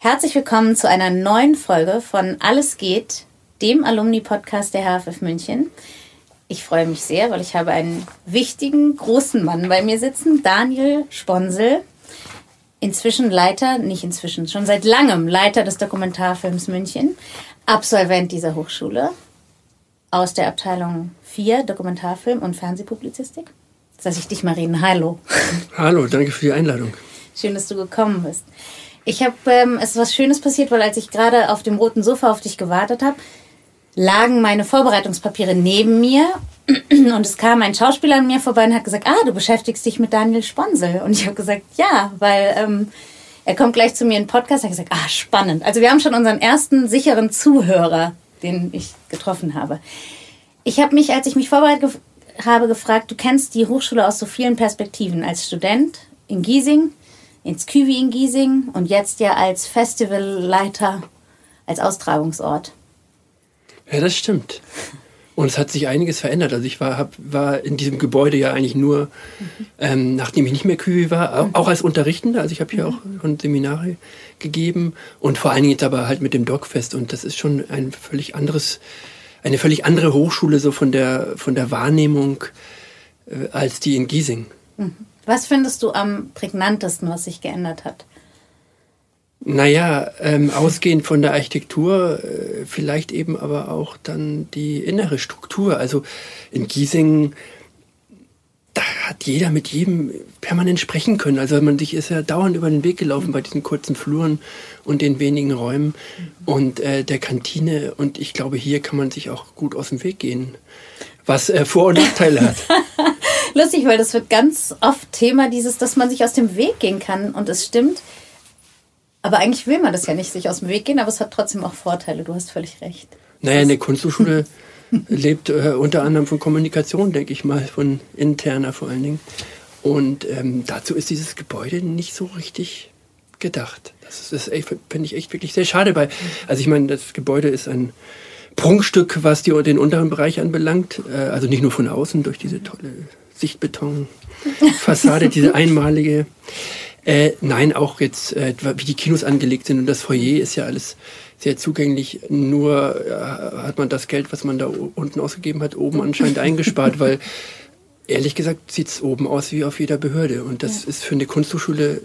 Herzlich willkommen zu einer neuen Folge von Alles geht, dem Alumni-Podcast der HFF München. Ich freue mich sehr, weil ich habe einen wichtigen, großen Mann bei mir sitzen, Daniel Sponsel. Inzwischen Leiter, nicht inzwischen, schon seit langem Leiter des Dokumentarfilms München, Absolvent dieser Hochschule aus der Abteilung 4 Dokumentarfilm und Fernsehpublizistik. Jetzt lasse ich dich mal reden. Hallo. Hallo, danke für die Einladung. Schön, dass du gekommen bist. Ich habe, ähm, es ist was Schönes passiert, weil als ich gerade auf dem roten Sofa auf dich gewartet habe, lagen meine Vorbereitungspapiere neben mir und es kam ein Schauspieler an mir vorbei und hat gesagt, ah, du beschäftigst dich mit Daniel Sponsel. Und ich habe gesagt, ja, weil ähm, er kommt gleich zu mir in den Podcast. Er hat gesagt, ah, spannend. Also wir haben schon unseren ersten sicheren Zuhörer, den ich getroffen habe. Ich habe mich, als ich mich vorbereitet ge habe, gefragt, du kennst die Hochschule aus so vielen Perspektiven. Als Student in Giesing, ins Küwi in Giesing und jetzt ja als Festivalleiter, als Austragungsort. Ja, das stimmt. Und es hat sich einiges verändert. Also ich war, hab, war in diesem Gebäude ja eigentlich nur, ähm, nachdem ich nicht mehr Küwi war, auch als Unterrichtender. Also ich habe hier auch schon Seminare gegeben und vor allen Dingen jetzt aber halt mit dem Dogfest. Und das ist schon ein völlig anderes, eine völlig andere Hochschule so von der, von der Wahrnehmung äh, als die in Giesing. Mhm. Was findest du am prägnantesten, was sich geändert hat? Naja, ähm, ausgehend von der Architektur, äh, vielleicht eben aber auch dann die innere Struktur. Also in Giesing, da hat jeder mit jedem permanent sprechen können. Also man sich ist ja dauernd über den Weg gelaufen bei diesen kurzen Fluren und den wenigen Räumen und äh, der Kantine. Und ich glaube, hier kann man sich auch gut aus dem Weg gehen, was äh, Vor- und Nachteile hat. Lustig, weil das wird ganz oft Thema dieses, dass man sich aus dem Weg gehen kann. Und es stimmt. Aber eigentlich will man das ja nicht, sich aus dem Weg gehen, aber es hat trotzdem auch Vorteile. Du hast völlig recht. Naja, eine Kunsthochschule lebt äh, unter anderem von Kommunikation, denke ich mal, von interner vor allen Dingen. Und ähm, dazu ist dieses Gebäude nicht so richtig gedacht. Das, das finde ich echt wirklich sehr schade. Bei, also ich meine, das Gebäude ist ein Prunkstück, was die, den unteren Bereich anbelangt. Äh, also nicht nur von außen durch diese tolle Sichtbetonfassade, diese einmalige. Äh, nein, auch jetzt, äh, wie die Kinos angelegt sind und das Foyer ist ja alles sehr zugänglich. Nur äh, hat man das Geld, was man da unten ausgegeben hat, oben anscheinend eingespart, weil ehrlich gesagt sieht es oben aus wie auf jeder Behörde und das ja. ist für eine Kunsthochschule,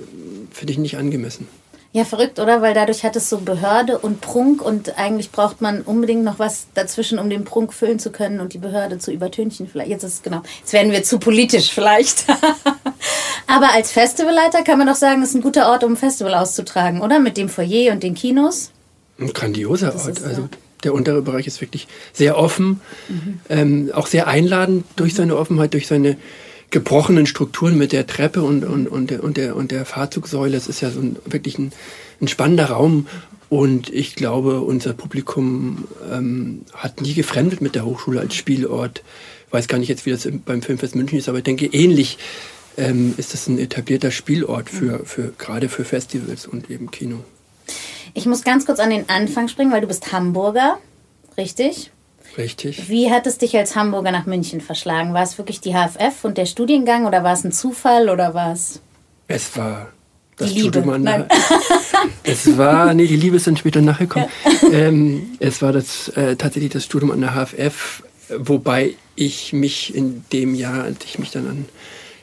finde ich, nicht angemessen. Ja, verrückt, oder? Weil dadurch hat es so Behörde und Prunk und eigentlich braucht man unbedingt noch was dazwischen, um den Prunk füllen zu können und die Behörde zu übertünchen. Vielleicht jetzt ist es genau. Jetzt werden wir zu politisch vielleicht. Aber als Festivalleiter kann man doch sagen, es ist ein guter Ort, um ein Festival auszutragen, oder? Mit dem Foyer und den Kinos. Ein grandioser Ort. Ist, also der untere Bereich ist wirklich sehr offen, mhm. ähm, auch sehr einladend durch seine Offenheit, durch seine gebrochenen Strukturen mit der Treppe und, und, und, der, und, der, und der Fahrzeugsäule. Es ist ja so ein, wirklich ein, ein spannender Raum. Und ich glaube, unser Publikum ähm, hat nie gefremdet mit der Hochschule als Spielort. Ich weiß gar nicht jetzt, wie das beim Filmfest München ist, aber ich denke, ähnlich ähm, ist das ein etablierter Spielort für, mhm. für, gerade für Festivals und eben Kino. Ich muss ganz kurz an den Anfang springen, weil du bist Hamburger, richtig? Richtig. Wie hat es dich als Hamburger nach München verschlagen? War es wirklich die HFF und der Studiengang oder war es ein Zufall oder war es? Es war das die Studium Liebe. an der, Es war, nee, die Liebe ist dann später nachgekommen. ähm, es war das, äh, tatsächlich das Studium an der HFF, wobei ich mich in dem Jahr, als ich mich dann an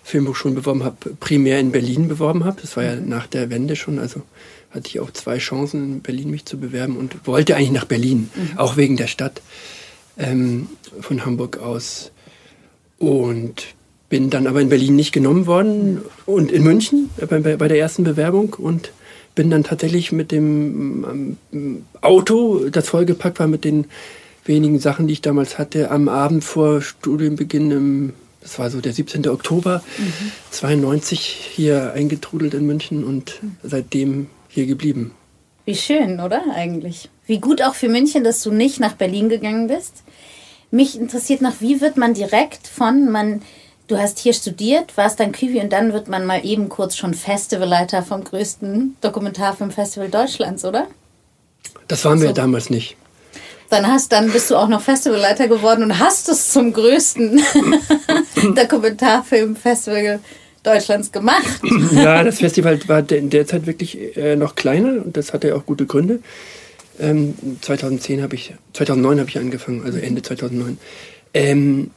Filmhochschulen beworben habe, primär in Berlin beworben habe. Das war ja nach der Wende schon, also hatte ich auch zwei Chancen in Berlin mich zu bewerben und wollte eigentlich nach Berlin, mhm. auch wegen der Stadt ähm, von Hamburg aus. Und bin dann aber in Berlin nicht genommen worden und in München bei, bei der ersten Bewerbung und bin dann tatsächlich mit dem ähm, Auto, das vollgepackt war mit den wenigen Sachen, die ich damals hatte, am Abend vor Studienbeginn im das war so der 17. Oktober mhm. 92 hier eingetrudelt in München und seitdem hier geblieben. Wie schön, oder eigentlich? Wie gut auch für München, dass du nicht nach Berlin gegangen bist. Mich interessiert noch, wie wird man direkt von, man, du hast hier studiert, warst dann Küwi und dann wird man mal eben kurz schon Festivalleiter vom größten Dokumentarfilmfestival Deutschlands, oder? Das waren wir so. damals nicht. Dann hast, dann bist du auch noch Festivalleiter geworden und hast es zum größten Dokumentarfilmfestival Deutschlands gemacht. ja, das Festival war in der Zeit wirklich äh, noch kleiner und das hatte ja auch gute Gründe. Ähm, 2010 habe ich, 2009 habe ich angefangen, also Ende 2009. Ähm,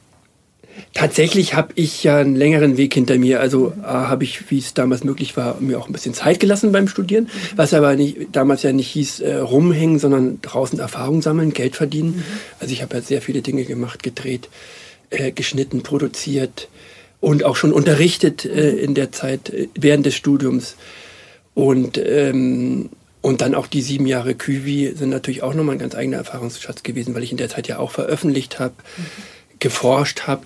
tatsächlich habe ich ja einen längeren Weg hinter mir. Also äh, habe ich, wie es damals möglich war, mir auch ein bisschen Zeit gelassen beim Studieren, mhm. was aber nicht, damals ja nicht hieß äh, rumhängen, sondern draußen Erfahrung sammeln, Geld verdienen. Mhm. Also ich habe ja sehr viele Dinge gemacht, gedreht, äh, geschnitten, produziert, und auch schon unterrichtet äh, in der Zeit äh, während des Studiums. Und, ähm, und dann auch die sieben Jahre Küvi sind natürlich auch nochmal ein ganz eigener Erfahrungsschatz gewesen, weil ich in der Zeit ja auch veröffentlicht habe, mhm. geforscht habe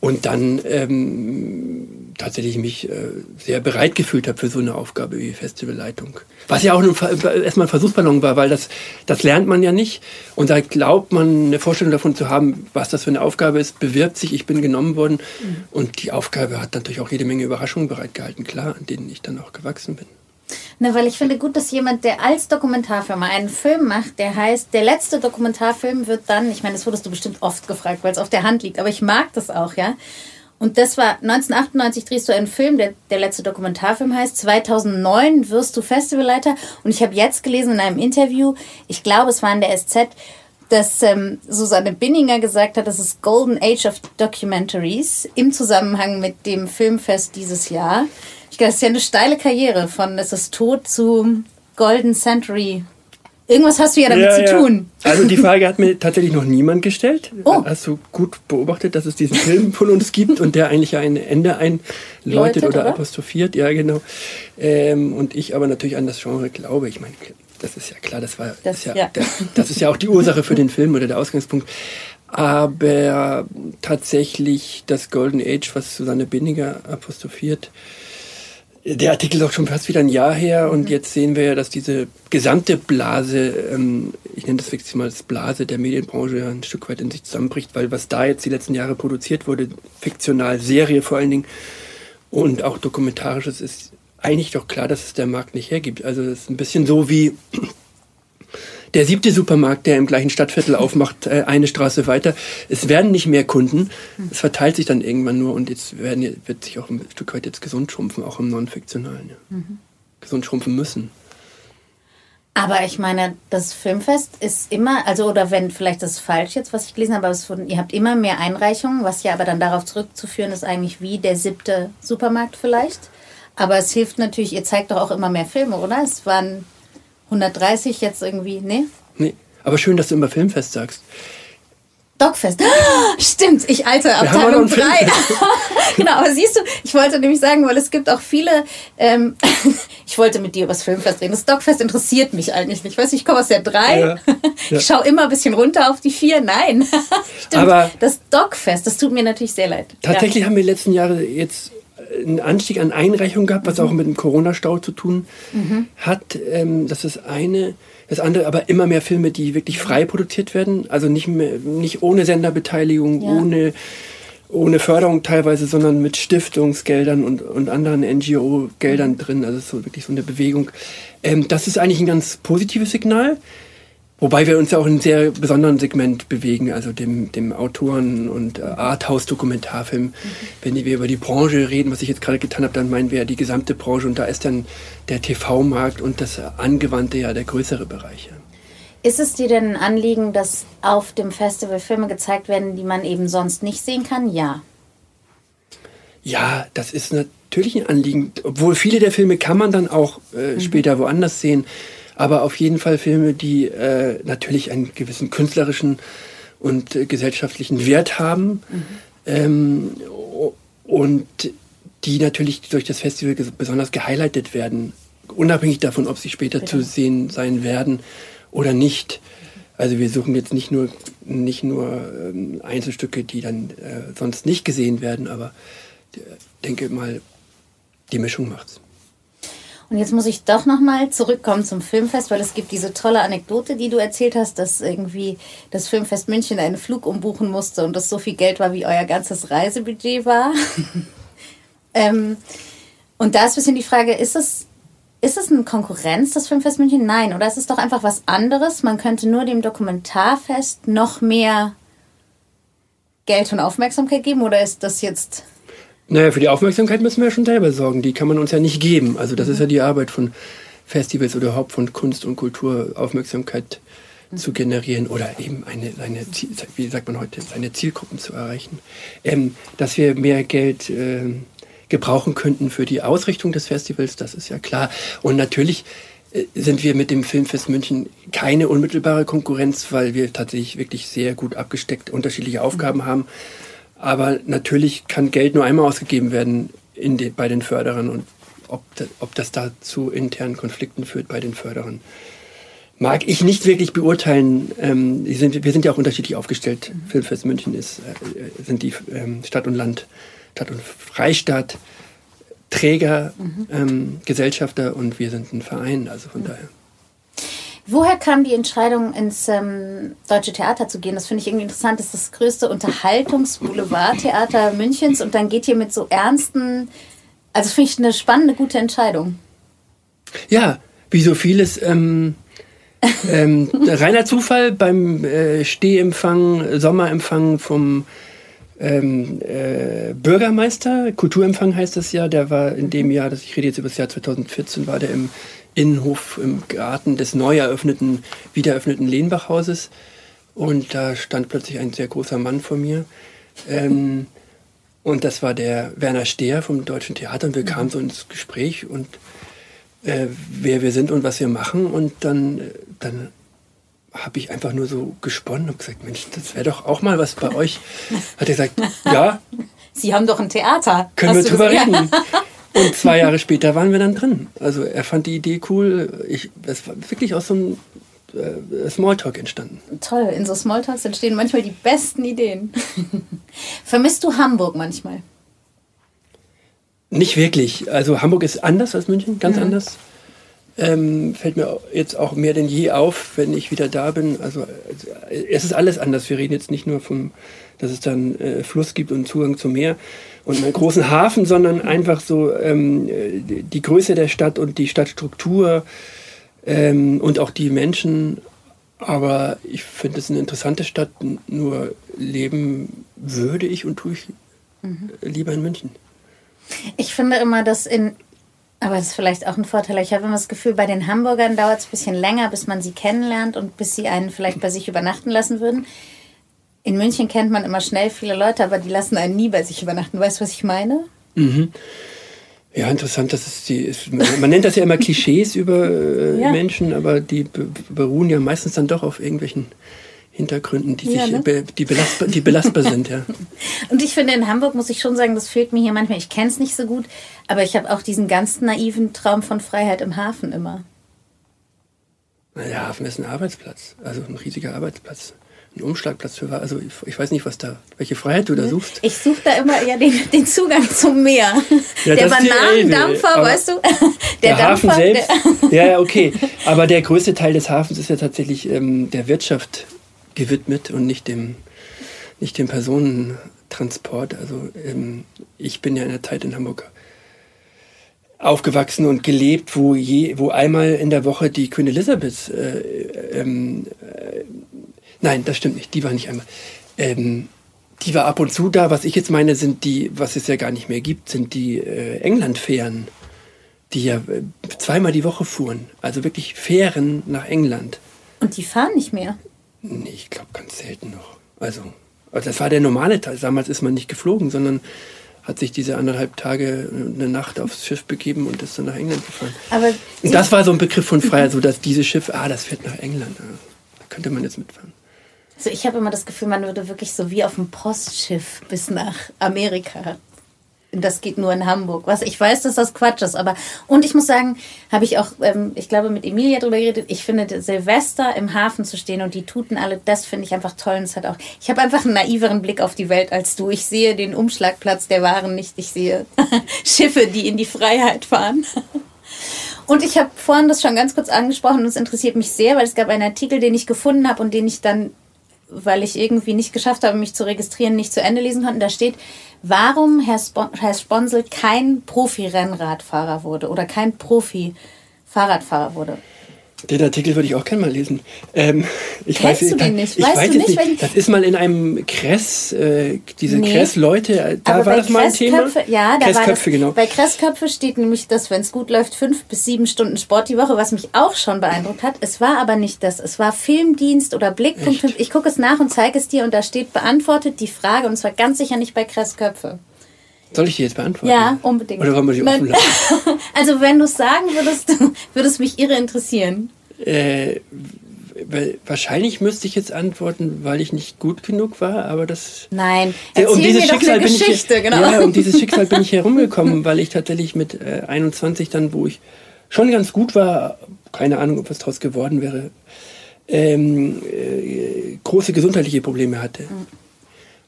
und dann ähm, tatsächlich mich äh, sehr bereit gefühlt habe für so eine Aufgabe wie Festivalleitung. Was ja auch erstmal ein Versuchsballon war, weil das, das lernt man ja nicht. Und da glaubt man, eine Vorstellung davon zu haben, was das für eine Aufgabe ist, bewirbt sich, ich bin genommen worden. Mhm. Und die Aufgabe hat natürlich auch jede Menge Überraschungen bereitgehalten, klar, an denen ich dann auch gewachsen bin. Na, weil ich finde gut, dass jemand, der als Dokumentarfilmer einen Film macht, der heißt, der letzte Dokumentarfilm wird dann, ich meine, das wurdest du bestimmt oft gefragt, weil es auf der Hand liegt, aber ich mag das auch, ja. Und das war 1998 drehst du einen Film, der der letzte Dokumentarfilm heißt. 2009 wirst du Festivalleiter. Und ich habe jetzt gelesen in einem Interview, ich glaube, es war in der SZ, dass ähm, Susanne Binninger gesagt hat, das ist Golden Age of Documentaries im Zusammenhang mit dem Filmfest dieses Jahr. Das ist ja eine steile Karriere von Es ist tot zu Golden Century Irgendwas hast du ja damit ja, zu ja. tun. Also die Frage hat mir tatsächlich noch niemand gestellt. Oh. Hast du gut beobachtet, dass es diesen Film von uns gibt und der eigentlich ein Ende einläutet oder, oder, apostrophiert. Ja, genau. Ähm, und ich aber natürlich an das Genre glaube. Ich meine, das ist ja klar, das war das, ist ja, ja. Das, das ist ja auch die Ursache für den Film oder der Ausgangspunkt. Aber tatsächlich das Golden Age, was Susanne Binninger apostrophiert, der Artikel ist auch schon fast wieder ein Jahr her und mhm. jetzt sehen wir ja, dass diese gesamte Blase, ähm, ich nenne das wirklich mal als Blase der Medienbranche, ja ein Stück weit in sich zusammenbricht, weil was da jetzt die letzten Jahre produziert wurde, fiktional, Serie vor allen Dingen und auch dokumentarisches, ist eigentlich doch klar, dass es der Markt nicht hergibt. Also es ist ein bisschen so wie der siebte Supermarkt, der im gleichen Stadtviertel aufmacht, äh, eine Straße weiter. Es werden nicht mehr Kunden. Es verteilt sich dann irgendwann nur und jetzt werden, wird sich auch ein Stück weit jetzt gesund schrumpfen, auch im Non-Fiktionalen. Ja. Mhm. Gesund schrumpfen müssen. Aber ich meine, das Filmfest ist immer, also oder wenn vielleicht das ist falsch jetzt, was ich gelesen habe, aber es wurden, ihr habt immer mehr Einreichungen, was ja aber dann darauf zurückzuführen ist eigentlich wie der siebte Supermarkt vielleicht. Aber es hilft natürlich, ihr zeigt doch auch immer mehr Filme, oder? Es waren 130 jetzt irgendwie, ne? Nee, aber schön, dass du immer Filmfest sagst. Dogfest. Stimmt, ich alte Abteilung 3. genau, aber siehst du, ich wollte nämlich sagen, weil es gibt auch viele, ähm, ich wollte mit dir über das Filmfest reden. Das Dogfest interessiert mich eigentlich nicht. Ich weiß, ich komme aus der 3. Ja, ja. Ich schaue immer ein bisschen runter auf die 4. Nein. Stimmt. Aber das Dogfest, das tut mir natürlich sehr leid. Tatsächlich ja. haben wir die letzten Jahre jetzt einen Anstieg an Einreichungen gehabt, was mhm. auch mit dem Corona-Stau zu tun mhm. hat. Ähm, das ist eine. Das andere aber immer mehr Filme, die wirklich frei produziert werden. Also nicht, mehr, nicht ohne Senderbeteiligung, ja. ohne, ohne Förderung teilweise, sondern mit Stiftungsgeldern und, und anderen NGO-Geldern mhm. drin. Also es ist so wirklich so eine Bewegung. Ähm, das ist eigentlich ein ganz positives Signal. Wobei wir uns ja auch in einem sehr besonderen Segment bewegen, also dem, dem Autoren- und äh, Arthouse-Dokumentarfilm. Mhm. Wenn wir über die Branche reden, was ich jetzt gerade getan habe, dann meinen wir ja die gesamte Branche und da ist dann der TV-Markt und das Angewandte ja der größere Bereich. Ist es dir denn ein Anliegen, dass auf dem Festival Filme gezeigt werden, die man eben sonst nicht sehen kann? Ja. Ja, das ist natürlich ein Anliegen. Obwohl viele der Filme kann man dann auch äh, mhm. später woanders sehen aber auf jeden Fall Filme, die äh, natürlich einen gewissen künstlerischen und äh, gesellschaftlichen Wert haben mhm. ähm, und die natürlich durch das Festival besonders gehighlightet werden, unabhängig davon, ob sie später Bitte. zu sehen sein werden oder nicht. Also wir suchen jetzt nicht nur, nicht nur ähm, Einzelstücke, die dann äh, sonst nicht gesehen werden, aber ich äh, denke mal, die Mischung macht's. Und jetzt muss ich doch nochmal zurückkommen zum Filmfest, weil es gibt diese tolle Anekdote, die du erzählt hast, dass irgendwie das Filmfest München einen Flug umbuchen musste und das so viel Geld war, wie euer ganzes Reisebudget war. ähm, und da ist ein bisschen die Frage, ist es, ist es eine Konkurrenz, das Filmfest München? Nein, oder ist es doch einfach was anderes? Man könnte nur dem Dokumentarfest noch mehr Geld und Aufmerksamkeit geben oder ist das jetzt naja, für die Aufmerksamkeit müssen wir ja schon selber sorgen. Die kann man uns ja nicht geben. Also das mhm. ist ja die Arbeit von Festivals oder überhaupt von Kunst und Kultur, Aufmerksamkeit mhm. zu generieren oder eben eine, eine wie sagt man heute, seine Zielgruppen zu erreichen. Ähm, dass wir mehr Geld äh, gebrauchen könnten für die Ausrichtung des Festivals, das ist ja klar. Und natürlich äh, sind wir mit dem Filmfest München keine unmittelbare Konkurrenz, weil wir tatsächlich wirklich sehr gut abgesteckt unterschiedliche Aufgaben mhm. haben. Aber natürlich kann Geld nur einmal ausgegeben werden de, bei den Förderern und ob, das, ob das da zu internen Konflikten führt bei den Förderern, mag ich nicht wirklich beurteilen. Ähm, sind, wir sind ja auch unterschiedlich aufgestellt. Mhm. Filmfest München ist, äh, sind die ähm, Stadt und Land, Stadt und Freistaat, Träger, mhm. ähm, Gesellschafter und wir sind ein Verein. Also von mhm. daher. Woher kam die Entscheidung, ins ähm, Deutsche Theater zu gehen? Das finde ich irgendwie interessant. Das ist das größte Unterhaltungs-Boulevardtheater Münchens und dann geht ihr mit so ernsten. Also finde ich eine spannende, gute Entscheidung. Ja, wie so vieles. Ähm, ähm, reiner Zufall beim äh, Stehempfang, Sommerempfang vom ähm, äh, Bürgermeister, Kulturempfang heißt das ja, der war in dem Jahr, das ich rede jetzt über das Jahr 2014, war der im Innenhof im Garten des neu eröffneten, wiedereröffneten Lehnbachhauses. Und da stand plötzlich ein sehr großer Mann vor mir. Ähm, und das war der Werner Stehr vom Deutschen Theater. Und wir kamen so ins Gespräch und äh, wer wir sind und was wir machen. Und dann, dann habe ich einfach nur so gesponnen und gesagt, Mensch, das wäre doch auch mal was bei euch. Hat er gesagt, ja. Sie haben doch ein Theater. Können Hast wir drüber reden. Und zwei Jahre später waren wir dann drin. Also er fand die Idee cool. Ich, es war wirklich aus so einem äh, Smalltalk entstanden. Toll, in so Smalltalks entstehen manchmal die besten Ideen. Vermisst du Hamburg manchmal? Nicht wirklich. Also Hamburg ist anders als München, ganz mhm. anders. Ähm, fällt mir jetzt auch mehr denn je auf, wenn ich wieder da bin. Also es ist alles anders. Wir reden jetzt nicht nur vom, dass es dann äh, Fluss gibt und Zugang zum Meer, und einen großen Hafen, sondern einfach so ähm, die Größe der Stadt und die Stadtstruktur ähm, und auch die Menschen. Aber ich finde es eine interessante Stadt, nur leben würde ich und tue ich mhm. lieber in München. Ich finde immer, dass in aber das ist vielleicht auch ein Vorteil. Ich habe immer das Gefühl, bei den Hamburgern dauert es ein bisschen länger, bis man sie kennenlernt und bis sie einen vielleicht bei sich übernachten lassen würden. In München kennt man immer schnell viele Leute, aber die lassen einen nie bei sich übernachten. Weißt du, was ich meine? Mhm. Ja, interessant, dass es die ist. Man nennt das ja immer Klischees über äh, ja. Menschen, aber die beruhen ja meistens dann doch auf irgendwelchen Hintergründen, die, ja, sich, ne? die, belastbar, die belastbar sind. Ja. Und ich finde, in Hamburg muss ich schon sagen, das fehlt mir hier manchmal. Ich kenne es nicht so gut, aber ich habe auch diesen ganz naiven Traum von Freiheit im Hafen immer. Der Hafen ist ein Arbeitsplatz, also ein riesiger Arbeitsplatz ein Umschlagplatz für Also ich, ich, weiß nicht, was da, welche Freiheit du da suchst. Ich suche da immer ja den, den Zugang zum Meer. Ja, der Bananendampfer, weißt du? Der, der Hafen selbst. Der, ja, okay. Aber der größte Teil des Hafens ist ja tatsächlich ähm, der Wirtschaft gewidmet und nicht dem, nicht dem Personentransport. Also ähm, ich bin ja in der Zeit in Hamburg aufgewachsen und gelebt, wo, je, wo einmal in der Woche die Queen Elizabeth äh, ähm, äh, Nein, das stimmt nicht. Die war nicht einmal. Ähm, die war ab und zu da. Was ich jetzt meine, sind die, was es ja gar nicht mehr gibt, sind die äh, England-Fähren, die ja äh, zweimal die Woche fuhren. Also wirklich Fähren nach England. Und die fahren nicht mehr? Nee, ich glaube ganz selten noch. Also, also das war der normale Teil. Damals ist man nicht geflogen, sondern hat sich diese anderthalb Tage eine Nacht aufs Schiff begeben und ist dann nach England gefahren. Aber und das war so ein Begriff von Freiheit, so dass dieses Schiff, ah, das fährt nach England. Da könnte man jetzt mitfahren. Also ich habe immer das Gefühl, man würde wirklich so wie auf dem Postschiff bis nach Amerika. Das geht nur in Hamburg. Was ich weiß, dass das Quatsch ist, aber und ich muss sagen, habe ich auch, ähm, ich glaube, mit Emilia darüber geredet. Ich finde Silvester im Hafen zu stehen und die Tuten alle, das finde ich einfach toll. Und es hat auch, ich habe einfach einen naiveren Blick auf die Welt als du. Ich sehe den Umschlagplatz der Waren nicht. Ich sehe Schiffe, die in die Freiheit fahren. Und ich habe vorhin das schon ganz kurz angesprochen und es interessiert mich sehr, weil es gab einen Artikel, den ich gefunden habe und den ich dann, weil ich irgendwie nicht geschafft habe, mich zu registrieren, nicht zu Ende lesen konnte. Da steht, warum Herr, Spon Herr Sponsel kein Profi-Rennradfahrer wurde oder kein Profi-Fahrradfahrer wurde. Den Artikel würde ich auch gerne mal lesen. Ähm, ich Kennst weiß, du den nicht? Ich weißt weiß du nicht, nicht? Das ist mal in einem Kress, äh, diese Nee. Kress-Leute, äh, da Aber war bei das mal ein Thema. Kressköpfe- Ja, da war das, genau. Bei Kressköpfe steht nämlich, dass wenn es gut läuft, fünf bis sieben Stunden Sport die Woche, was mich auch schon beeindruckt hat. Es war aber nicht das. Es war Filmdienst oder Blickpunkt. Echt? Ich gucke es nach und zeige es dir und da steht beantwortet die Frage und zwar ganz sicher nicht bei Kressköpfe. Soll ich die jetzt beantworten? Ja, unbedingt. Oder wollen wir die offen lassen? Also wenn du es sagen würdest, würde es mich irre interessieren. Äh, wahrscheinlich müsste ich jetzt antworten, weil ich nicht gut genug war, aber das. Nein, Äh, erzähl mir doch eine Geschichte, ich, genau. Ja, um dieses Schicksal bin ich herumgekommen, weil ich tatsächlich mit äh, 21 dann, wo ich schon ganz gut war, keine Ahnung, ob was draus geworden wäre, ähm, äh, große gesundheitliche Probleme hatte. Mhm.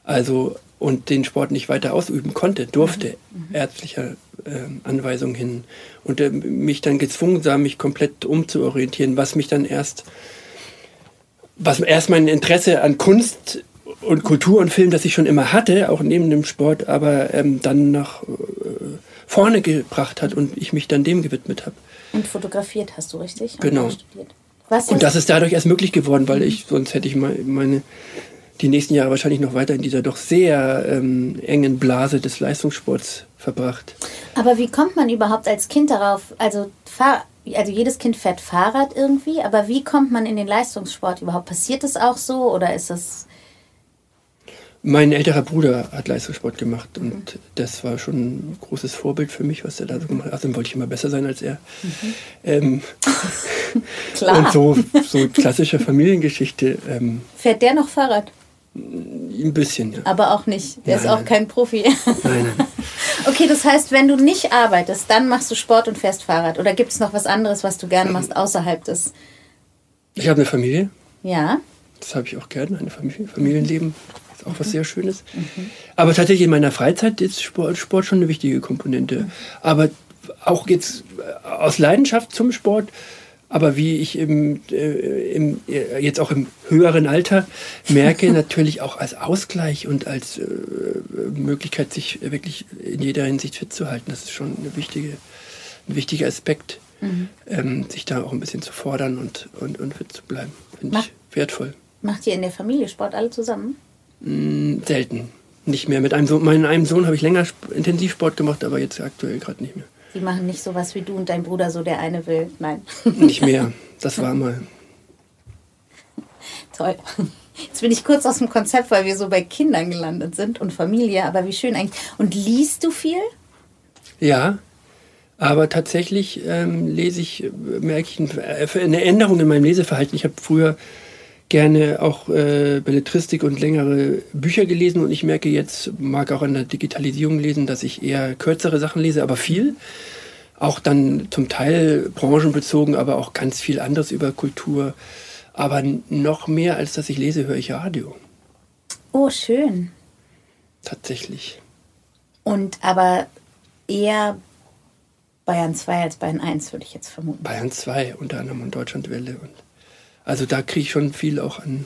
Also und den Sport nicht weiter ausüben konnte, durfte, Mhm. ärztlicher ähm, Anweisung hin. Und äh, mich dann gezwungen sah, mich komplett umzuorientieren, was mich dann erst, was erst mein Interesse an Kunst und Kultur und Film, das ich schon immer hatte, auch neben dem Sport, aber ähm, dann nach äh, vorne gebracht hat und ich mich dann dem gewidmet habe. Und fotografiert hast du richtig? Genau. Und das ist dadurch erst möglich geworden, weil ich, sonst hätte ich me- meine, die nächsten Jahre wahrscheinlich noch weiter in dieser doch sehr ähm, engen Blase des Leistungssports verbracht. Aber wie kommt man überhaupt als Kind darauf? Also, Fahr also jedes Kind fährt Fahrrad irgendwie, aber wie kommt man in den Leistungssport überhaupt? Passiert das auch so oder ist das. Mein älterer Bruder hat Leistungssport gemacht und das war schon ein großes Vorbild für mich, was er da so gemacht hat. Außerdem wollte ich immer besser sein als er. Ähm, Klar. und so, so klassische Familiengeschichte, ähm, Fährt der noch Fahrrad? Ein bisschen, ja. Aber auch nicht. Der ist Nein, auch nein. kein Profi. Nein, nein. okay, das heißt, wenn du nicht arbeitest, dann machst du Sport und fährst Fahrrad. Oder gibt es noch was anderes, was du gerne machst außerhalb des. Ich habe eine Familie, Ja? Das habe ich auch gerne, eine Familie, Familienleben. Ist auch was sehr Schönes. Aber tatsächlich in meiner Freizeit ist Sport, Sport schon eine wichtige Komponente. Aber auch jetzt aus Leidenschaft zum Sport, aber wie ich im, äh, im, äh, jetzt auch im höheren Alter merke, natürlich auch als Ausgleich und als äh, Möglichkeit, sich wirklich in jeder Hinsicht fit zu halten. Das ist schon eine wichtige, ein wichtiger Aspekt, ähm, sich da auch ein bisschen zu fordern und, und, und fit zu bleiben. Finde ich wertvoll. Macht ihr in der Familie Sport alle zusammen? Mm, Selten. Nicht mehr. Mit einem Sohn, meinem einem Sohn habe ich länger Sp Intensivsport gemacht, aber jetzt aktuell gerade nicht mehr. Die machen nicht sowas wie du und dein Bruder, so der eine will. Nein. Nicht mehr. Das war mal. Toll. Jetzt bin ich kurz aus dem Konzept, weil wir so bei Kindern gelandet sind und Familie, aber wie schön eigentlich. Und liest du viel? Ja. Aber tatsächlich ähm, lese ich, äh, merke ich äh, eine Änderung in meinem Leseverhalten. Ich habe früher gerne auch äh, Belletristik und längere Bücher gelesen und ich merke jetzt, mag auch an der Digitalisierung lesen, dass ich eher kürzere Sachen lese, aber viel. Auch dann zum Teil branchenbezogen, aber auch ganz viel anderes über Kultur. Aber noch mehr als dass ich lese, höre ich Radio. Oh, schön. Tatsächlich. Und aber eher Bayern 2 als Bayern 1, würde ich jetzt vermuten. Bayern 2 unter anderem und Deutschlandwelle. Und also da kriege ich schon viel auch an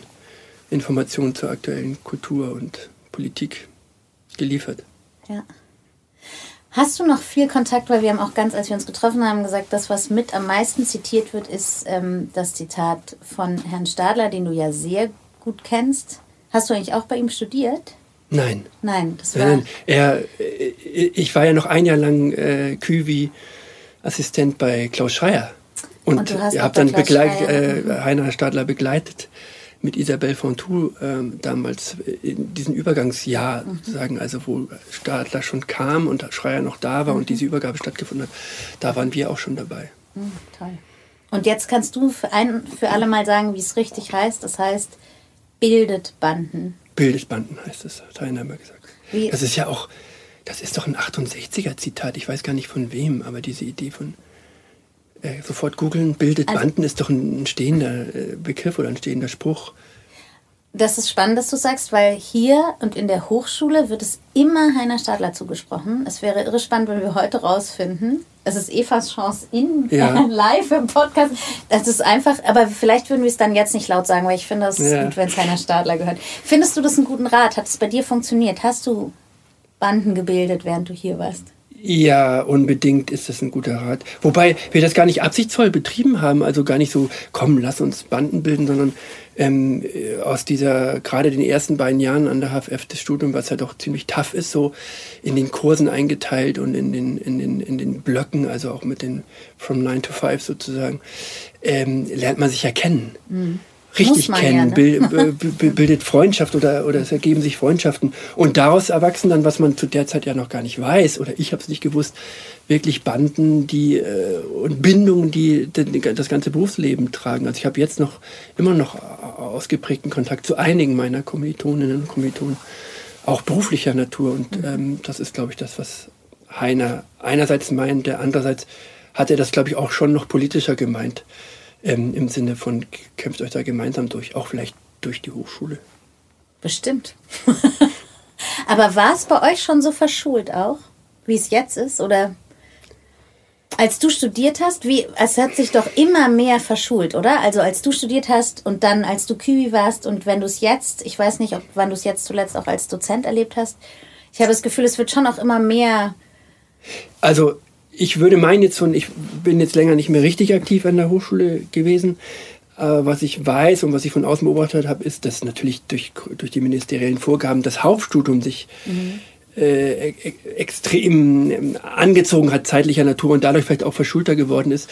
Informationen zur aktuellen Kultur und Politik geliefert. Ja. Hast du noch viel Kontakt, weil wir haben auch ganz, als wir uns getroffen haben, gesagt, das, was mit am meisten zitiert wird, ist ähm, das Zitat von Herrn Stadler, den du ja sehr gut kennst. Hast du eigentlich auch bei ihm studiert? Nein. Nein, das war. Nein. Er, äh, ich war ja noch ein Jahr lang äh, Küwi-Assistent bei Klaus Schreier. Und, Und habe dann Klaus begleit, Schreier, mhm. äh, Heiner Stadler begleitet mit Isabelle Fontou ähm, damals in diesem Übergangsjahr Mhm. sozusagen, also wo Stadler schon kam und Schreier noch da war Mhm. und diese Übergabe stattgefunden hat, da waren wir auch schon dabei. Hm, toll. Und jetzt kannst du für, ein, für alle mal sagen, wie es richtig heißt. Das heißt, bildet Banden. Bildesbanden heißt es, hat Heiner immer gesagt. Wie- Das ist ja auch, das ist doch ein 68er Zitat, ich weiß gar nicht von wem, aber diese Idee von äh, sofort googeln, bildet Also- Banden ist doch ein, stehender äh, Begriff oder ein stehender Spruch. Das ist spannend, dass du sagst, weil hier und in der Hochschule wird es immer Heiner Stadler zugesprochen. Es wäre irre spannend, wenn wir heute rausfinden. Es ist Evas Chance in ja. live im Podcast. Das ist einfach, aber vielleicht würden wir es dann jetzt nicht laut sagen, weil ich finde es ja. gut, wenn es Heiner Stadler gehört. Findest du das einen guten Rat? Hat es bei dir funktioniert? Hast du Banden gebildet, während du hier warst? Ja, unbedingt ist das ein guter Rat. Wobei wir das gar nicht absichtsvoll betrieben haben, also gar nicht so, komm, lass uns Banden bilden, sondern ähm, aus dieser, gerade den ersten beiden Jahren an der HFF des Studiums, was ja doch ziemlich tough ist, so in den Kursen eingeteilt und in den, in den, in den Blöcken, also auch mit den from 9 to 5 sozusagen, ähm, lernt man sich ja kennen. Mhm richtig kennen, ja, ne? bildet Freundschaft oder, oder es ergeben sich Freundschaften. Und daraus erwachsen dann, was man zu der Zeit ja noch gar nicht weiß, oder ich habe es nicht gewusst, wirklich Banden die äh, und Bindungen, die das ganze Berufsleben tragen. Also ich habe jetzt noch immer noch ausgeprägten Kontakt zu einigen meiner Kommilitoninnen und Kommilitonen, auch beruflicher Natur. Und mhm. ähm, das ist, glaube ich, das, was Heiner einerseits meint, der andererseits hat er das, glaube ich, auch schon noch politischer gemeint ähm, im Sinne von kämpft euch da gemeinsam durch, auch vielleicht durch die Hochschule. Bestimmt. Aber war es bei euch schon so verschult auch, wie es jetzt ist? Oder als du studiert hast, wie, es hat sich doch immer mehr verschult, oder? Also als du studiert hast und dann als du Kiwi warst und wenn du es jetzt, ich weiß nicht, ob, wann du es jetzt zuletzt auch als Dozent erlebt hast, ich habe das Gefühl, es wird schon auch immer mehr. Also ich würde meinen jetzt von, ich bin jetzt länger nicht mehr richtig aktiv an der Hochschule gewesen. Äh, was ich weiß und was ich von außen beobachtet habe, ist, dass natürlich durch, durch die ministeriellen Vorgaben das Hauptstudium sich mhm. äh, e extrem ähm, angezogen hat, zeitlicher Natur und dadurch vielleicht auch verschulter geworden ist.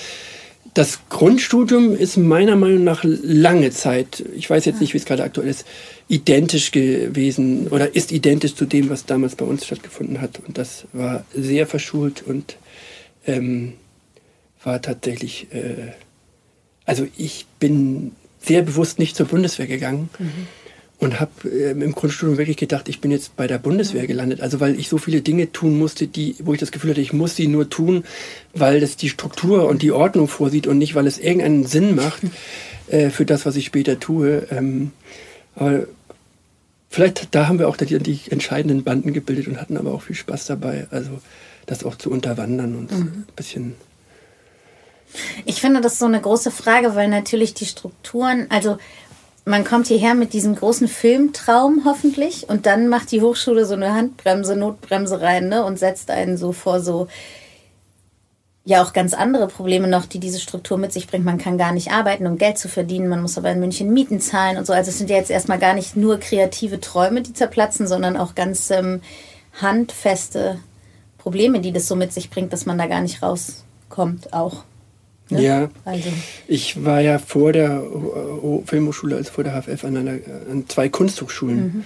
Das Grundstudium ist meiner Meinung nach lange Zeit, ich weiß jetzt nicht, wie es gerade aktuell ist, identisch gewesen oder ist identisch zu dem, was damals bei uns stattgefunden hat. Und das war sehr verschult und ähm, war tatsächlich, äh, also ich bin sehr bewusst nicht zur Bundeswehr gegangen mhm. und habe äh, im Grundstudium wirklich gedacht, ich bin jetzt bei der Bundeswehr gelandet. Also weil ich so viele Dinge tun musste, die, wo ich das Gefühl hatte, ich muss sie nur tun, weil das die Struktur und die Ordnung vorsieht und nicht, weil es irgendeinen Sinn macht äh, für das, was ich später tue. Ähm, aber vielleicht da haben wir auch die, die entscheidenden Banden gebildet und hatten aber auch viel Spaß dabei. Also das auch zu unterwandern und mhm. ein bisschen. Ich finde das so eine große Frage, weil natürlich die Strukturen, also man kommt hierher mit diesem großen Filmtraum hoffentlich und dann macht die Hochschule so eine Handbremse, Notbremse rein ne, und setzt einen so vor so ja auch ganz andere Probleme noch, die diese Struktur mit sich bringt. Man kann gar nicht arbeiten, um Geld zu verdienen. Man muss aber in München Mieten zahlen und so. Also es sind ja jetzt erstmal gar nicht nur kreative Träume, die zerplatzen, sondern auch ganz ähm, handfeste Probleme, die das so mit sich bringt, dass man da gar nicht rauskommt, auch. Ne? Ja, also. ich war ja vor der Filmhochschule, also vor der HFF, an, einer, an zwei Kunsthochschulen mhm.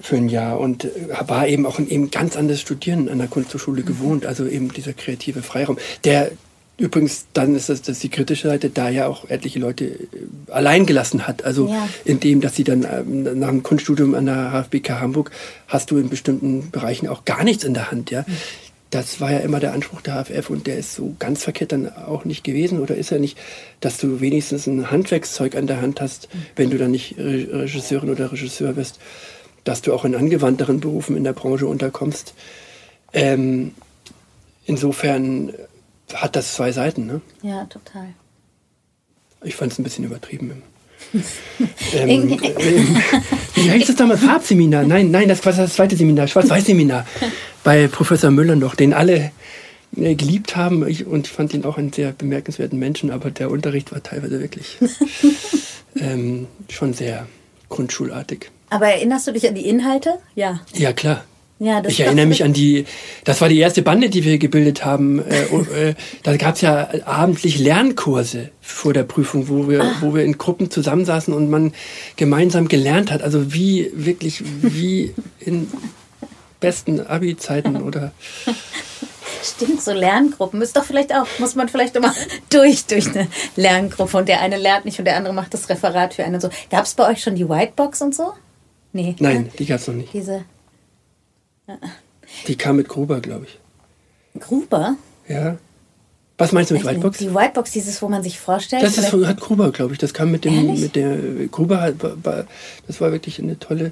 für ein Jahr und äh, war eben auch ein eben ganz anderes Studieren an der Kunsthochschule mhm. gewohnt, also eben dieser kreative Freiraum, der Übrigens, dann ist das, das die kritische Seite, da ja auch etliche Leute äh, allein gelassen hat. Also ja. indem, dass sie dann ähm, nach dem Kunststudium an der HFBK Hamburg hast du in bestimmten Bereichen auch gar nichts in der Hand. Ja, mhm. das war ja immer der Anspruch der HFF und der ist so ganz verkehrt dann auch nicht gewesen oder ist er nicht, dass du wenigstens ein Handwerkszeug an der Hand hast, mhm. wenn du dann nicht Regisseurin oder Regisseur bist, dass du auch in angewandteren Berufen in der Branche unterkommst. Ähm, insofern hat das zwei Seiten, ne? Ja, total. Ich fand es ein bisschen übertrieben. ähm, ähm, wie heißt das damals? Farbseminar? Nein, nein, das war das zweite Seminar, Schwarz-Weiß-Seminar bei Professor Müller noch, den alle äh, geliebt haben. Ich, und ich fand ihn auch einen sehr bemerkenswerten Menschen, aber der Unterricht war teilweise wirklich ähm, schon sehr grundschulartig. Aber erinnerst du dich an die Inhalte? Ja. Ja, klar. Ja, ich erinnere mich an die, das war die erste Bande, die wir gebildet haben. Äh, äh, da gab es ja abendlich Lernkurse vor der Prüfung, wo wir, ah. wo wir in Gruppen zusammensaßen und man gemeinsam gelernt hat. Also wie wirklich wie in besten Abi-Zeiten oder. Stimmt, so Lerngruppen ist doch vielleicht auch, muss man vielleicht immer durch, durch eine Lerngruppe und der eine lernt nicht und der andere macht das Referat für einen so. Gab es bei euch schon die Whitebox und so? Nee. Nein, ne? die gab es noch nicht. Diese die kam mit Gruber, glaube ich. Gruber? Ja. Was meinst du mit Whitebox? Die Whitebox, dieses, wo man sich vorstellt. Das ist, hat Gruber, glaube ich. Das kam mit dem, Ehrlich? mit der Gruber. Hat, das war wirklich eine tolle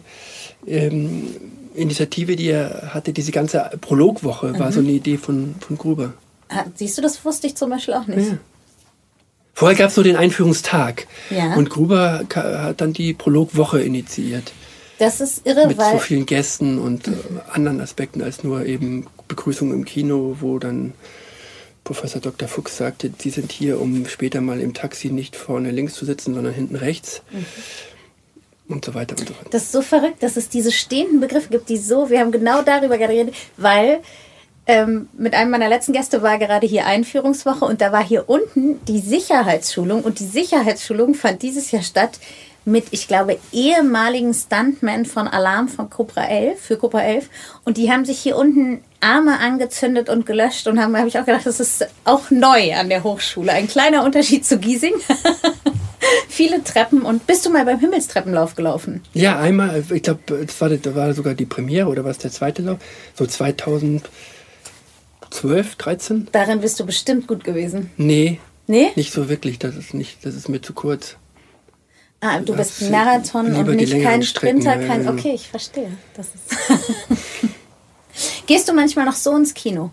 ähm, Initiative, die er hatte. Diese ganze Prologwoche mhm. war so eine Idee von, von Gruber. Siehst du, das wusste ich zum Beispiel auch nicht. Ja. Vorher gab es nur den Einführungstag. Ja. Und Gruber hat dann die Prologwoche initiiert. Das ist irre, Mit weil so vielen Gästen und äh, anderen Aspekten als nur eben Begrüßung im Kino, wo dann Professor Dr. Fuchs sagte, Sie sind hier, um später mal im Taxi nicht vorne links zu sitzen, sondern hinten rechts. Mhm. Und so weiter und so weiter. Das ist so verrückt, dass es diese stehenden Begriffe gibt, die so, wir haben genau darüber geredet, weil ähm, mit einem meiner letzten Gäste war gerade hier Einführungswoche und da war hier unten die Sicherheitsschulung und die Sicherheitsschulung fand dieses Jahr statt mit, ich glaube, ehemaligen Stuntmen von Alarm von Cobra 11, für Cobra 11 und die haben sich hier unten Arme angezündet und gelöscht und haben, habe ich auch gedacht, das ist auch neu an der Hochschule. Ein kleiner Unterschied zu Giesing. Viele Treppen und bist du mal beim Himmelstreppenlauf gelaufen? Ja, einmal, ich glaube, das war, das war sogar die Premiere oder was der zweite Lauf? So 2012, 13? Darin bist du bestimmt gut gewesen. Nee. Nee? Nicht so wirklich, das ist, nicht, das ist mir zu kurz. Ah, du bist Marathon und nicht kein Sprinter, kein. Okay, ich verstehe. Das ist Gehst du manchmal noch so ins Kino?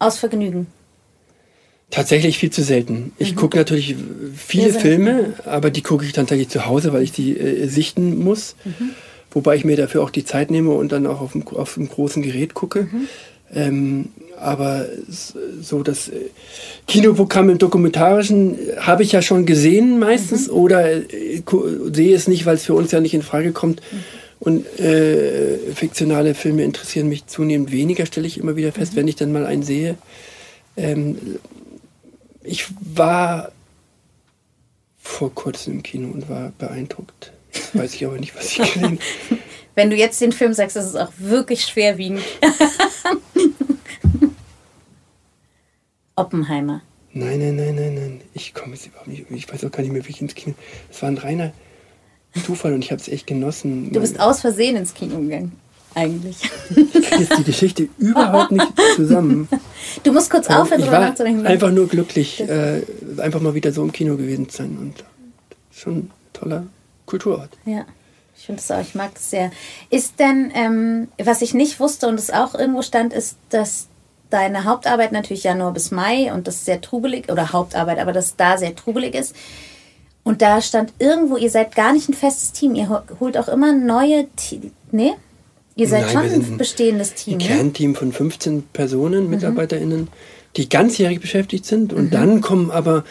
Aus Vergnügen? Tatsächlich viel zu selten. Ich mhm. gucke natürlich viele Filme, aber die gucke ich dann tatsächlich zu Hause, weil ich die äh, sichten muss. Mhm. Wobei ich mir dafür auch die Zeit nehme und dann auch auf dem, auf dem großen Gerät gucke. Mhm. Ähm, aber so das äh, Kinoprogramm im Dokumentarischen habe ich ja schon gesehen meistens mhm. oder äh, sehe es nicht, weil es für uns ja nicht in Frage kommt. Mhm. Und äh, fiktionale Filme interessieren mich zunehmend weniger, stelle ich immer wieder fest, mhm. wenn ich dann mal einen sehe. Ähm, ich war vor kurzem im Kino und war beeindruckt. Weiß ich aber nicht, was ich gesehen Wenn du jetzt den Film sagst, ist es auch wirklich schwerwiegend. Oppenheimer. Nein, nein, nein, nein, nein. Ich komme jetzt überhaupt nicht. Ich weiß auch gar nicht mehr, wie ich ins Kino. Es war ein reiner Zufall und ich habe es echt genossen. Du bist aus Versehen ins Kino gegangen, eigentlich. Ich kriege jetzt die Geschichte überhaupt nicht zusammen. Du musst kurz aufhören, darüber nachzudenken. Einfach nur glücklich, äh, einfach mal wieder so im Kino gewesen zu sein und schon ein toller Kulturort. Ja. Ich finde es auch, ich mag das sehr. Ist denn, ähm, was ich nicht wusste und es auch irgendwo stand, ist, dass deine Hauptarbeit natürlich Januar bis Mai und das sehr trubelig, oder Hauptarbeit, aber dass da sehr trubelig ist. Und da stand irgendwo, ihr seid gar nicht ein festes Team, ihr holt auch immer neue, Team. nee? Ihr seid Nein, schon ein bestehendes Team. Ein ne? Kernteam von 15 Personen, mhm. MitarbeiterInnen, die ganzjährig beschäftigt sind. Und mhm. dann kommen aber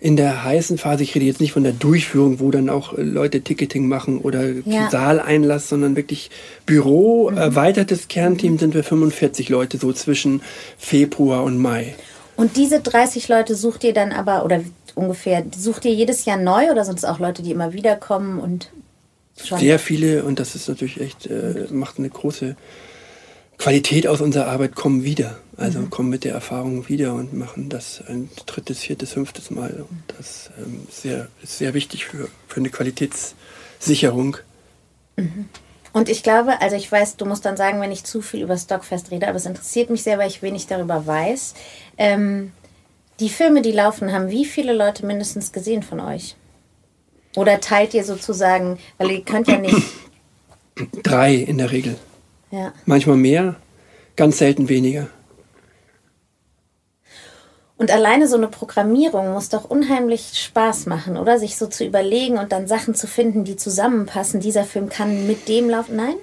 in der heißen Phase, ich rede jetzt nicht von der Durchführung, wo dann auch Leute Ticketing machen oder ja. Saaleinlass, sondern wirklich Büro, mhm. erweitertes Kernteam sind wir 45 Leute, so zwischen Februar und Mai. Und diese 30 Leute sucht ihr dann aber, oder ungefähr, sucht ihr jedes Jahr neu oder sind es auch Leute, die immer wieder kommen und schon? Sehr viele und das ist natürlich echt, äh, macht eine große Qualität aus unserer Arbeit, kommen wieder. Also mhm. kommen mit der Erfahrung wieder und machen das ein drittes, viertes, fünftes Mal. Und das ähm, ist, sehr, ist sehr wichtig für, für eine Qualitätssicherung. Mhm. Und ich glaube, also ich weiß, du musst dann sagen, wenn ich zu viel über Stockfest rede, aber es interessiert mich sehr, weil ich wenig darüber weiß. Ähm, die Filme, die laufen, haben wie viele Leute mindestens gesehen von euch? Oder teilt ihr sozusagen, weil ihr könnt ja nicht. Drei in der Regel. Ja. Manchmal mehr, ganz selten weniger. Und alleine so eine Programmierung muss doch unheimlich Spaß machen, oder? Sich so zu überlegen und dann Sachen zu finden, die zusammenpassen. Dieser Film kann mit dem laufen. Nein?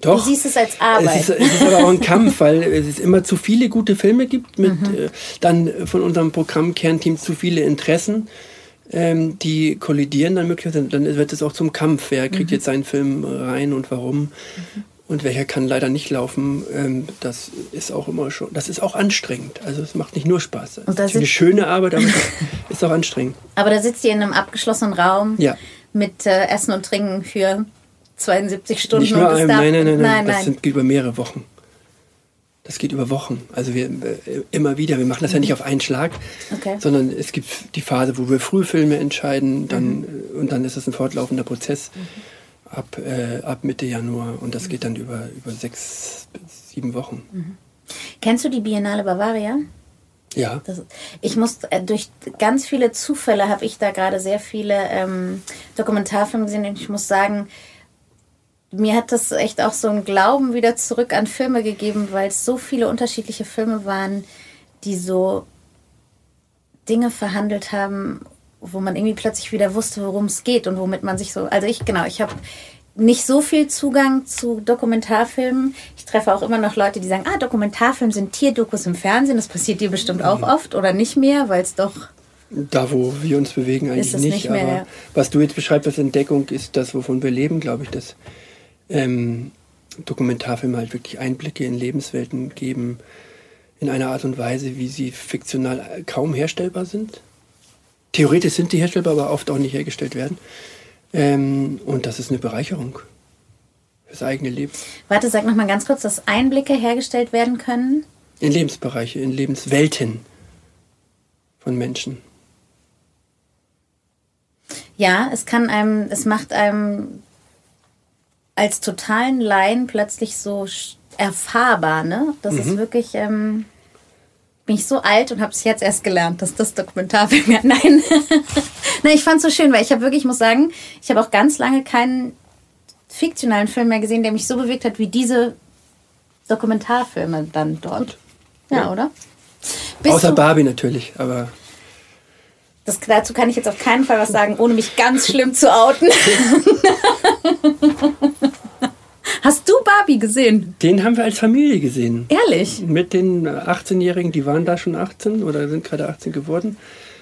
Doch. Du siehst es als Arbeit. Es ist, es ist aber auch ein Kampf, weil es immer zu viele gute Filme gibt, mit mhm. äh, dann von unserem Programmkernteam zu viele Interessen, ähm, die kollidieren dann möglicherweise. Dann wird es auch zum Kampf. Wer kriegt mhm. jetzt seinen Film rein und warum? Mhm und welcher kann leider nicht laufen. Ähm, das ist auch immer schon, das ist auch anstrengend. Also es macht nicht nur Spaß. Das ist eine schöne Arbeit, aber es ist auch anstrengend. Aber da sitzt ihr in einem abgeschlossenen Raum ja. mit äh, Essen und Trinken für 72 Stunden. Nicht nur einem, nein, nein, nein, nein, das Sind, geht über mehrere Wochen. Das geht über Wochen. Also wir äh, immer wieder. Wir machen das mhm. ja nicht auf einen Schlag, okay. sondern es gibt die Phase, wo wir Frühfilme entscheiden, dann mhm. Äh, und dann ist es ein fortlaufender Prozess. Mhm ab, äh, ab Mitte Januar und das geht dann über, über sechs bis sieben Wochen. Mhm. Kennst du die Biennale Bavaria? Ja. Das, ich muss äh, durch ganz viele Zufälle habe ich da gerade sehr viele ähm, Dokumentarfilme gesehen und ich muss sagen, mir hat das echt auch so einen Glauben wieder zurück an Filme gegeben, weil es so viele unterschiedliche Filme waren, die so Dinge verhandelt haben, wo man irgendwie plötzlich wieder wusste, worum es geht und womit man sich so. Also ich, genau, ich habe nicht so viel Zugang zu Dokumentarfilmen. Ich treffe auch immer noch Leute, die sagen, ah, Dokumentarfilm sind Tierdokus im Fernsehen. Das passiert dir bestimmt auch oft oder nicht mehr, weil es doch. Da, wo wir uns bewegen, eigentlich nicht. nicht mehr, aber ja. was du jetzt beschreibst als Entdeckung, ist das, wovon wir leben, glaube ich, dass ähm, Dokumentarfilme halt wirklich Einblicke in Lebenswelten geben, in einer Art und Weise, wie sie fiktional kaum herstellbar sind. Theoretisch sind die herstellbar, aber oft auch nicht hergestellt werden. Ähm, und das ist eine Bereicherung fürs eigene Leben. Warte, sag noch mal ganz kurz, dass Einblicke hergestellt werden können? In Lebensbereiche, in Lebenswelten von Menschen. Ja, es kann einem, es macht einem als totalen Laien plötzlich so erfahrbar, ne? Das mhm. ist wirklich, ähm, bin ich so alt und habe es jetzt erst gelernt, dass das Dokumentarfilm ja, nein. nein, ich fand es so schön, weil ich habe wirklich, ich muss sagen, ich habe auch ganz lange keinen fiktionalen Film mehr gesehen, der mich so bewegt hat wie diese Dokumentarfilme dann dort. Ja, ja. oder? Bist Außer Barbie natürlich, aber. Das, dazu kann ich jetzt auf keinen Fall was sagen, ohne mich ganz schlimm zu outen. Hast du Barbie gesehen? Den haben wir als Familie gesehen. Ehrlich? Mit den 18-Jährigen, die waren da schon 18 oder sind gerade 18 geworden,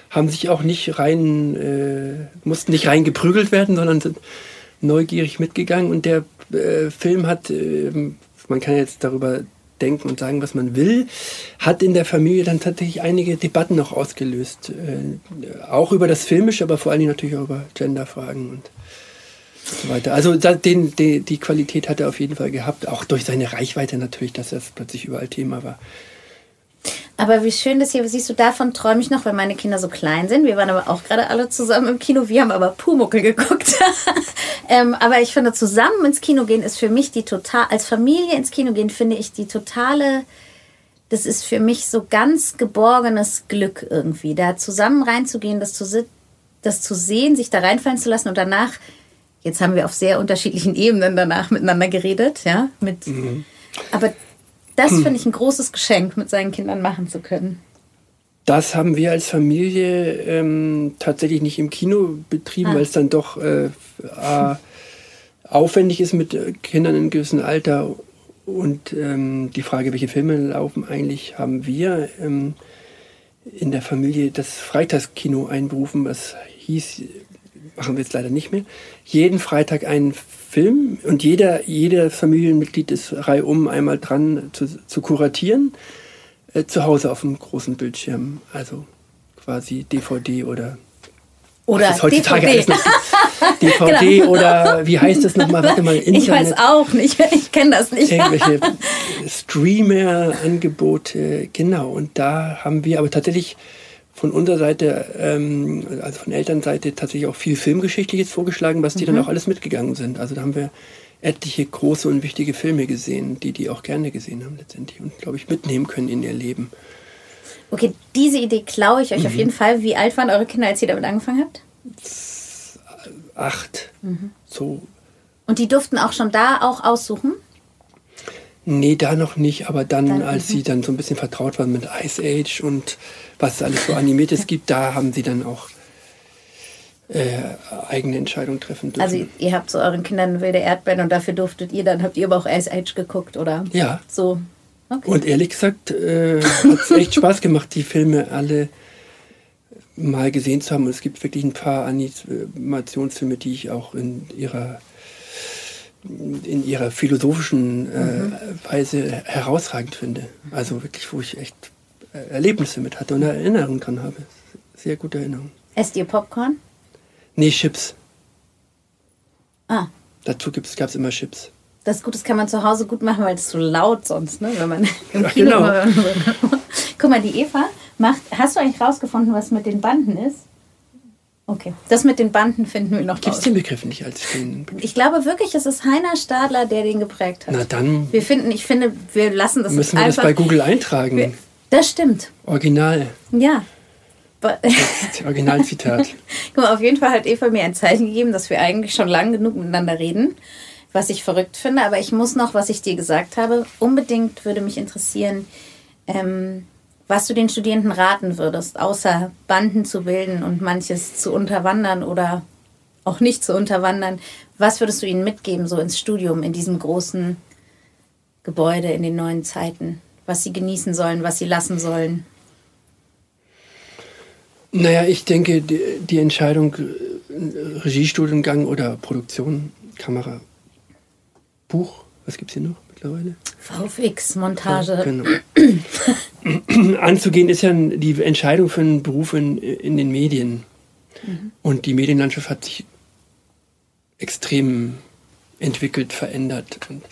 haben sich auch nicht rein, äh, mussten nicht rein geprügelt werden, sondern sind neugierig mitgegangen. Und der äh, Film hat, äh, man kann jetzt darüber denken und sagen, was man will, hat in der Familie dann tatsächlich einige Debatten noch ausgelöst. Äh, auch über das Filmische, aber vor allen Dingen natürlich auch über Genderfragen und so weiter. Also da, den, die, Qualität hat er auf jeden Fall gehabt, auch durch seine Reichweite natürlich, dass das plötzlich überall Thema war. Aber wie schön das hier, siehst du, davon träume ich noch, wenn meine Kinder so klein sind. Wir waren aber auch gerade alle zusammen im Kino. Wir haben aber Pumuckel geguckt. ähm, aber ich finde, zusammen ins Kino gehen ist für mich die total, als Familie ins Kino gehen, finde ich die totale, das ist für mich so ganz geborgenes Glück irgendwie. Da zusammen reinzugehen, das zu, das zu sehen, sich da reinfallen zu lassen und danach Jetzt haben wir auf sehr unterschiedlichen Ebenen danach miteinander geredet, ja. Mit, mhm. Aber das finde ich ein großes Geschenk, mit seinen Kindern machen zu können. Das haben wir als Familie ähm, tatsächlich nicht im Kino betrieben, ah. weil es dann doch äh, äh, aufwendig ist mit Kindern in einem gewissen Alter. Und ähm, die Frage, welche Filme laufen eigentlich, haben wir ähm, in der Familie das Freitagskino einberufen. Was hieß machen wir jetzt leider nicht mehr, jeden Freitag einen Film und jeder, jeder Familienmitglied ist reihum einmal dran zu, zu kuratieren, äh, zu Hause auf dem großen Bildschirm, also quasi DVD oder oder was heutzutage DVD. Noch DVD genau. oder wie heißt das nochmal? Warte mal, Internet. Ich weiß auch nicht, ich kenne das nicht. Irgendwelche Streamer-Angebote, genau. Und da haben wir aber tatsächlich von unserer Seite, ähm, also von Elternseite, tatsächlich auch viel Filmgeschichtliches vorgeschlagen, was die mhm. dann auch alles mitgegangen sind. Also da haben wir etliche große und wichtige Filme gesehen, die die auch gerne gesehen haben letztendlich und, glaube ich, mitnehmen können in ihr Leben. Okay, diese Idee klaue ich euch mhm. auf jeden Fall. Wie alt waren eure Kinder, als ihr damit angefangen habt? Acht. Mhm. So. Und die durften auch schon da auch aussuchen? Nee, da noch nicht, aber dann, dann als sie mhm. dann so ein bisschen vertraut waren mit Ice Age und was es alles so animiertes gibt, da haben sie dann auch äh, eigene Entscheidungen treffen dürfen. Also ihr habt so euren Kindern wilde Erdbeeren und dafür durftet ihr, dann habt ihr aber auch Ice Age geguckt, oder? Ja. So. Okay. Und ehrlich gesagt äh, hat es echt Spaß gemacht, die Filme alle mal gesehen zu haben. Und es gibt wirklich ein paar Animationsfilme, die ich auch in ihrer in ihrer philosophischen äh, mhm. Weise herausragend finde. Also wirklich, wo ich echt äh, Erlebnisse mit hatte und Erinnerungen dran habe. Sehr gute Erinnerungen. Esst ihr Popcorn? Nee, Chips. Ah. Dazu gab es immer Chips. Das ist gut, das kann man zu Hause gut machen, weil es so laut sonst, ne? Wenn man im Kino genau. Guck mal, die Eva macht. Hast du eigentlich rausgefunden, was mit den Banden ist? Okay, das mit den Banden finden wir noch Gibt es den Begriff nicht als den Begriff? Ich glaube wirklich, es ist Heiner Stadler, der den geprägt hat. Na dann. Wir finden, ich finde, wir lassen das Müssen wir das bei Google eintragen? Wir, Das stimmt. Original. Ja. Originalzitat. Guck mal, auf jeden Fall hat Eva mir ein Zeichen gegeben, dass wir eigentlich schon lang genug miteinander reden, was ich verrückt finde. Aber ich muss noch, was ich dir gesagt habe, unbedingt würde mich interessieren, ähm, was du den Studierenden raten würdest, außer Banden zu bilden und manches zu unterwandern oder auch nicht zu unterwandern. Was würdest du ihnen mitgeben, so ins Studium, in diesem großen Gebäude, in den neuen Zeiten? Was sie genießen sollen, was sie lassen sollen? Naja, ich denke, die, Entscheidung, äh, Regiestudiengang oder Produktion, Kamera, Buch, was gibt es hier noch mittlerweile? VFX, Montage. Ja, genau. Anzugehen ist ja die Entscheidung für einen Beruf in, in den Medien. Mhm. Und die Medienlandschaft hat sich extrem entwickelt, verändert. Und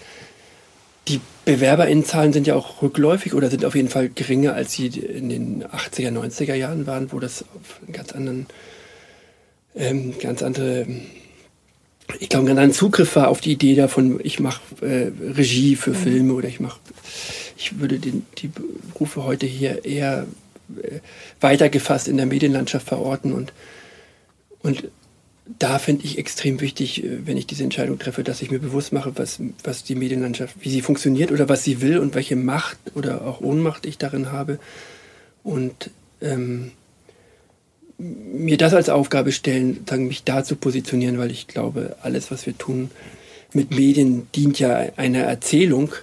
die Bewerberinnenzahlen sind ja auch rückläufig oder sind auf jeden Fall geringer, als sie in den 80er, 90er Jahren waren, wo das auf einen ganz anderen, ähm, ganz andere, ich glaube, einen anderen Zugriff war auf die Idee davon, ich mache äh, Regie für mhm. Filme oder ich mache, ich würde den, die Berufe heute hier eher äh, weitergefasst in der Medienlandschaft verorten und, und da finde ich extrem wichtig, äh, wenn ich diese Entscheidung treffe, dass ich mir bewusst mache, was, was die Medienlandschaft, wie sie funktioniert oder was sie will und welche Macht oder auch Ohnmacht ich darin habe. Und ähm, mir das als Aufgabe stellen, sagen, mich da zu positionieren, weil ich glaube, alles, was wir tun mit Medien, dient ja einer Erzählung,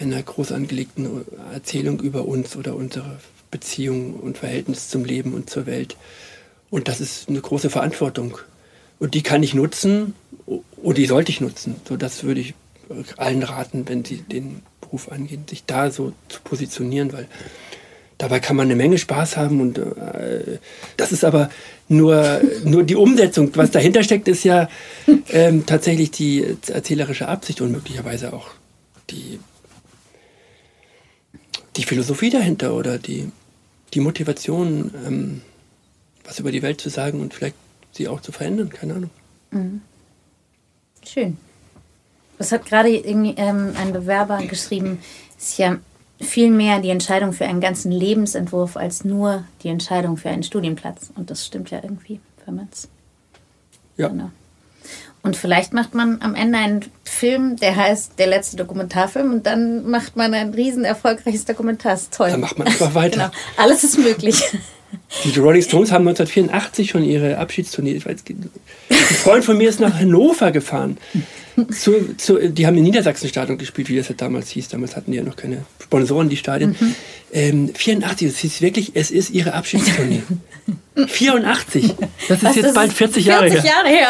einer groß angelegten Erzählung über uns oder unsere Beziehung und Verhältnis zum Leben und zur Welt. Und das ist eine große Verantwortung. Und die kann ich nutzen und die sollte ich nutzen. So, das würde ich allen raten, wenn sie den Beruf angehen, sich da so zu positionieren, weil dabei kann man eine Menge Spaß haben und äh, das ist aber nur, nur die Umsetzung. Was dahinter steckt, ist ja ähm, tatsächlich die erzählerische Absicht und möglicherweise auch die, die Philosophie dahinter oder die, die Motivation, ähm, was über die Welt zu sagen und vielleicht sie auch zu verändern. Keine Ahnung. Mhm. Schön. Was hat gerade ähm, ein Bewerber geschrieben? Ist ja viel mehr die Entscheidung für einen ganzen Lebensentwurf als nur die Entscheidung für einen Studienplatz. Und das stimmt ja irgendwie, wenn man es. Ja. Genau. Und vielleicht macht man am Ende einen Film, der heißt Der letzte Dokumentarfilm und dann macht man ein riesen erfolgreiches Dokumentar. Das ist toll. Dann macht man einfach weiter. genau. Alles ist möglich. Die Rolling Stones haben 1984 schon ihre Abschiedstournee. Ein Freund von mir ist nach Hannover gefahren. Zu, zu, die haben in Niedersachsen-Stadion gespielt, wie das ja damals hieß. Damals hatten die ja noch keine Sponsoren, die Stadien. Mhm. Ähm, 84, das hieß wirklich, es ist ihre Abschiedstournee. 84. Das ist Was, jetzt das bald 40 Jahre 40 Jahre her.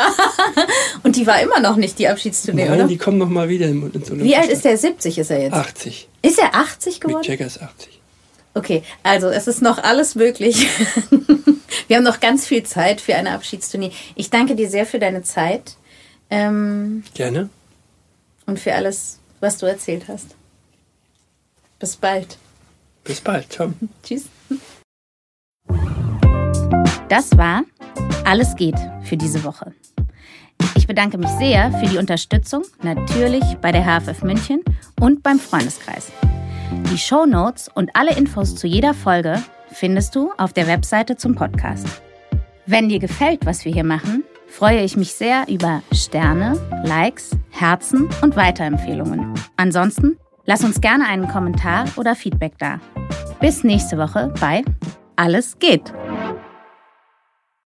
Und die war immer noch nicht die Abschiedstournee, Nein, oder? die kommen noch mal wieder in, ins Wie alt ist der? 70 ist er jetzt? 80. Ist er 80 geworden? Mick Jagger ist 80. Okay, also es ist noch alles möglich. Wir haben noch ganz viel Zeit für eine Abschiedsturnier. Ich danke dir sehr für deine Zeit. Ähm, Gerne. Und für alles, was du erzählt hast. Bis bald. Bis bald. Ciao. Tschüss. Das war Alles geht für diese Woche. Ich bedanke mich sehr für die Unterstützung, natürlich bei der HFF München und beim Freundeskreis. Die Show Notes und alle Infos zu jeder Folge findest du auf der Webseite zum Podcast. Wenn dir gefällt, was wir hier machen, freue ich mich sehr über Sterne, Likes, Herzen und Weiterempfehlungen. Ansonsten lass uns gerne einen Kommentar oder Feedback da. Bis nächste Woche bei Alles geht.